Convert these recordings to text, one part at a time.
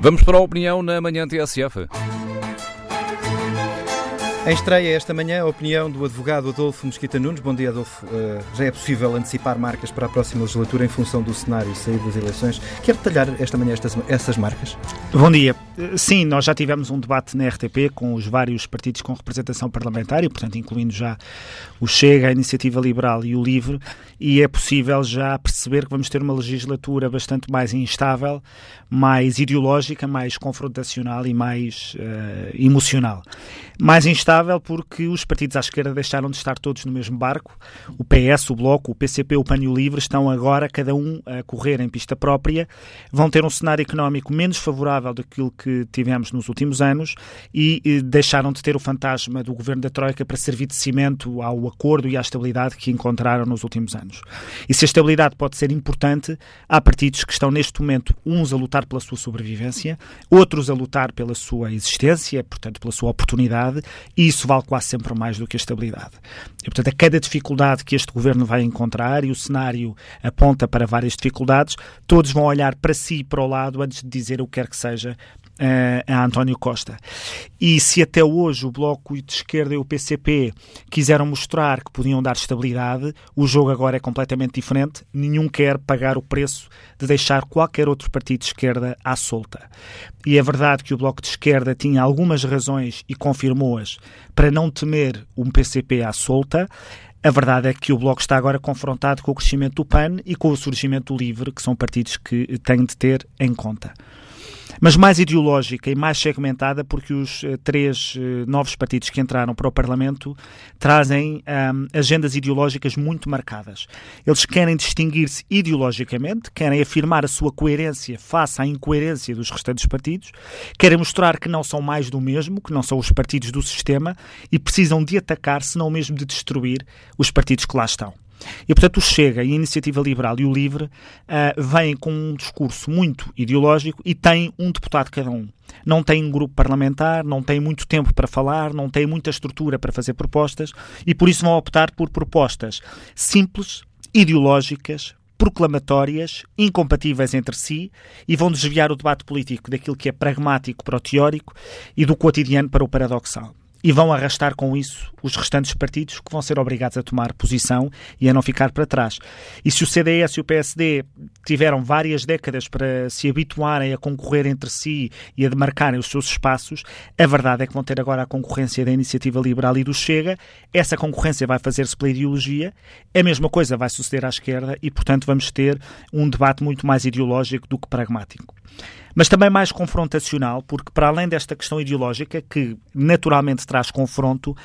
Vamos para a opinião na manhã TSF. Em estreia esta manhã, a opinião do advogado Adolfo Mesquita Nunes. Bom dia, Adolfo. Uh, já é possível antecipar marcas para a próxima legislatura em função do cenário e sair das eleições. Quer detalhar esta manhã estas, essas marcas? Bom dia. Sim, nós já tivemos um debate na RTP com os vários partidos com representação parlamentar, e, portanto, incluindo já o Chega, a Iniciativa Liberal e o Livre, e é possível já perceber que vamos ter uma legislatura bastante mais instável, mais ideológica, mais confrontacional e mais uh, emocional. Mais instável porque os partidos à esquerda deixaram de estar todos no mesmo barco. O PS, o Bloco, o PCP, o PAN e o Livre estão agora, cada um, a correr em pista própria. Vão ter um cenário económico menos favorável daquilo que tivemos nos últimos anos e, e deixaram de ter o fantasma do governo da Troika para servir de cimento ao acordo e à estabilidade que encontraram nos últimos anos. E se a estabilidade pode ser importante, há partidos que estão neste momento, uns a lutar pela sua sobrevivência, outros a lutar pela sua existência, portanto, pela sua oportunidade e isso vale quase sempre mais do que a estabilidade. E, portanto, a cada dificuldade que este governo vai encontrar, e o cenário aponta para várias dificuldades, todos vão olhar para si e para o lado antes de dizer o que quer que seja a António Costa. E se até hoje o Bloco de Esquerda e o PCP quiseram mostrar que podiam dar estabilidade, o jogo agora é completamente diferente. Nenhum quer pagar o preço de deixar qualquer outro partido de esquerda à solta. E é verdade que o Bloco de Esquerda tinha algumas razões e confirmou-as para não temer um PCP à solta. A verdade é que o Bloco está agora confrontado com o crescimento do PAN e com o surgimento do LIVRE, que são partidos que têm de ter em conta mas mais ideológica e mais segmentada, porque os uh, três uh, novos partidos que entraram para o Parlamento trazem um, agendas ideológicas muito marcadas. Eles querem distinguir-se ideologicamente, querem afirmar a sua coerência face à incoerência dos restantes partidos, querem mostrar que não são mais do mesmo, que não são os partidos do sistema e precisam de atacar, se não mesmo de destruir, os partidos que lá estão. E, portanto, o Chega, a Iniciativa Liberal e o Livre uh, vêm com um discurso muito ideológico e têm um deputado cada um. Não têm um grupo parlamentar, não têm muito tempo para falar, não têm muita estrutura para fazer propostas e, por isso, vão optar por propostas simples, ideológicas, proclamatórias, incompatíveis entre si e vão desviar o debate político daquilo que é pragmático para o teórico e do cotidiano para o paradoxal e vão arrastar com isso os restantes partidos que vão ser obrigados a tomar posição e a não ficar para trás. E se o CDS e o PSD tiveram várias décadas para se habituarem a concorrer entre si e a demarcarem os seus espaços, a verdade é que vão ter agora a concorrência da Iniciativa Liberal e do Chega. Essa concorrência vai fazer-se pela ideologia, a mesma coisa vai suceder à esquerda e, portanto, vamos ter um debate muito mais ideológico do que pragmático mas também mais confrontacional, porque para além desta questão ideológica, que naturalmente traz confronto,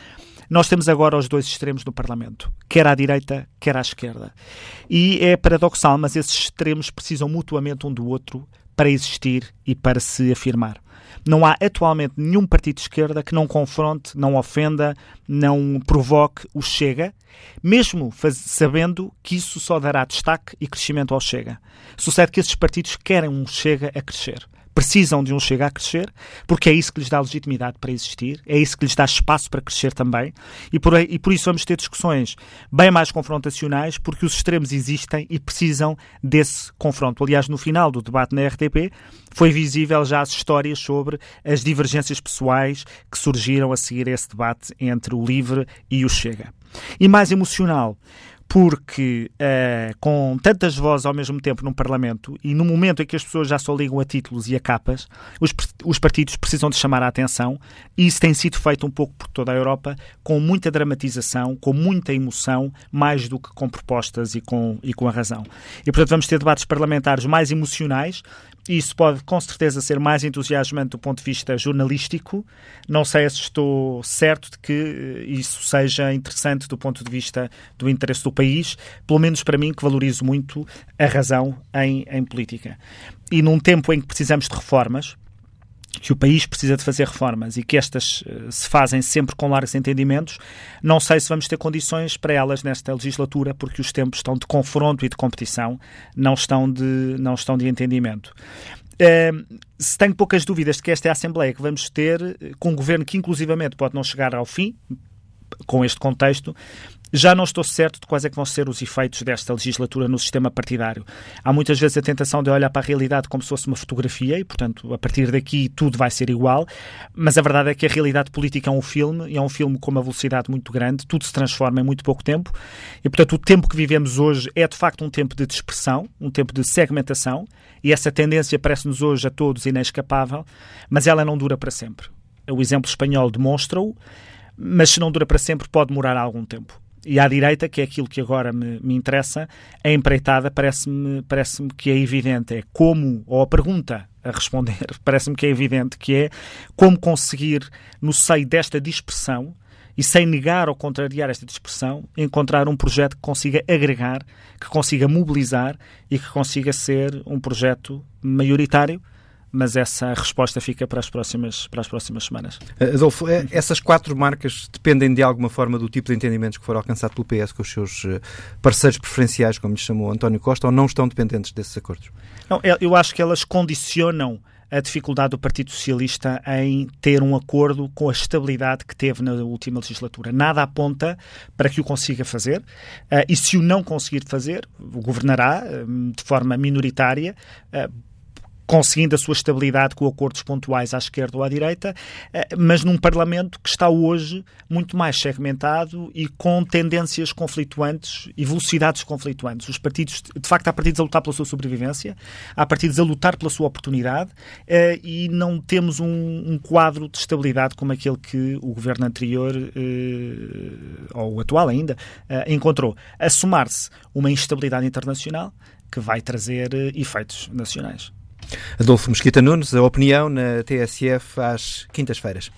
nós temos agora os dois extremos no Parlamento, quer à direita, quer à esquerda. E é paradoxal, mas esses extremos precisam mutuamente um do outro para existir e para se afirmar. Não há atualmente nenhum partido de esquerda que não confronte, não ofenda, não provoque o Chega, mesmo faz, sabendo que isso só dará destaque e crescimento ao Chega. Sucede que esses partidos querem um Chega a crescer precisam de um Chega a crescer, porque é isso que lhes dá legitimidade para existir, é isso que lhes dá espaço para crescer também, e por, e por isso vamos ter discussões bem mais confrontacionais, porque os extremos existem e precisam desse confronto. Aliás, no final do debate na RTP, foi visível já as histórias sobre as divergências pessoais que surgiram a seguir esse debate entre o Livre e o Chega. E mais emocional, porque uh, com tantas vozes ao mesmo tempo no Parlamento e no momento em que as pessoas já só ligam a títulos e a capas, os, os partidos precisam de chamar a atenção e isso tem sido feito um pouco por toda a Europa com muita dramatização, com muita emoção, mais do que com propostas e com, e com a razão. E portanto vamos ter debates parlamentares mais emocionais, isso pode com certeza ser mais entusiasmante do ponto de vista jornalístico. Não sei se estou certo de que eh, isso seja interessante do ponto de vista do interesse do país, pelo menos para mim, que valorizo muito a razão em, em política. E num tempo em que precisamos de reformas, que o país precisa de fazer reformas e que estas uh, se fazem sempre com largos entendimentos, não sei se vamos ter condições para elas nesta legislatura, porque os tempos estão de confronto e de competição, não estão de, não estão de entendimento. Uh, se tenho poucas dúvidas de que esta é a Assembleia que vamos ter, com um governo que inclusivamente pode não chegar ao fim, com este contexto, Já não estou certo de quais é que vão ser os efeitos desta legislatura no sistema partidário. Há muitas vezes a tentação de olhar para a realidade como se fosse uma fotografia e, portanto, a partir daqui tudo vai ser igual, mas a verdade é que a realidade política é um filme e é um filme com uma velocidade muito grande, tudo se transforma em muito pouco tempo e, portanto, o tempo que vivemos hoje é de facto um tempo de dispersão, um tempo de segmentação e essa tendência parece-nos hoje a todos inescapável, mas ela não dura para sempre. O exemplo espanhol demonstra-o, mas se não dura para sempre, pode demorar algum tempo. E à direita, que é aquilo que agora me, me interessa, a empreitada parece-me parece que é evidente. É como, ou a pergunta a responder, parece-me que é evidente, que é como conseguir, no seio desta dispersão, e sem negar ou contrariar esta dispersão, encontrar um projeto que consiga agregar, que consiga mobilizar e que consiga ser um projeto maioritário mas essa resposta fica para as próximas, para as próximas semanas. Eh, Adolfo, eh, essas quatro marcas dependem de alguma forma do tipo de entendimentos que foram alcançados pelo PS com os seus eh, parceiros preferenciais, como lhe chamou António Costa, ou não estão dependentes desses acordos? Não, eu acho que elas condicionam a dificuldade do Partido Socialista em ter um acordo com a estabilidade que teve na última legislatura. Nada aponta para que o consiga fazer, e se o não conseguir fazer, governará de forma minoritária conseguindo a sua estabilidade com acordos pontuais à esquerda ou à direita, eh, mas num Parlamento que está hoje muito mais segmentado e com tendências conflituantes e velocidades conflituantes. Os partidos, de facto, há partidos a lutar pela sua sobrevivência, há partidos a lutar pela sua oportunidade eh, e não temos um, um quadro de estabilidade como aquele que o governo anterior, eh, ou o atual ainda, encontrou. A somar-se uma instabilidade internacional que vai trazer efeitos nacionais. Adolfo Mesquita Nunes, a opinião na TSF às quintas-feiras.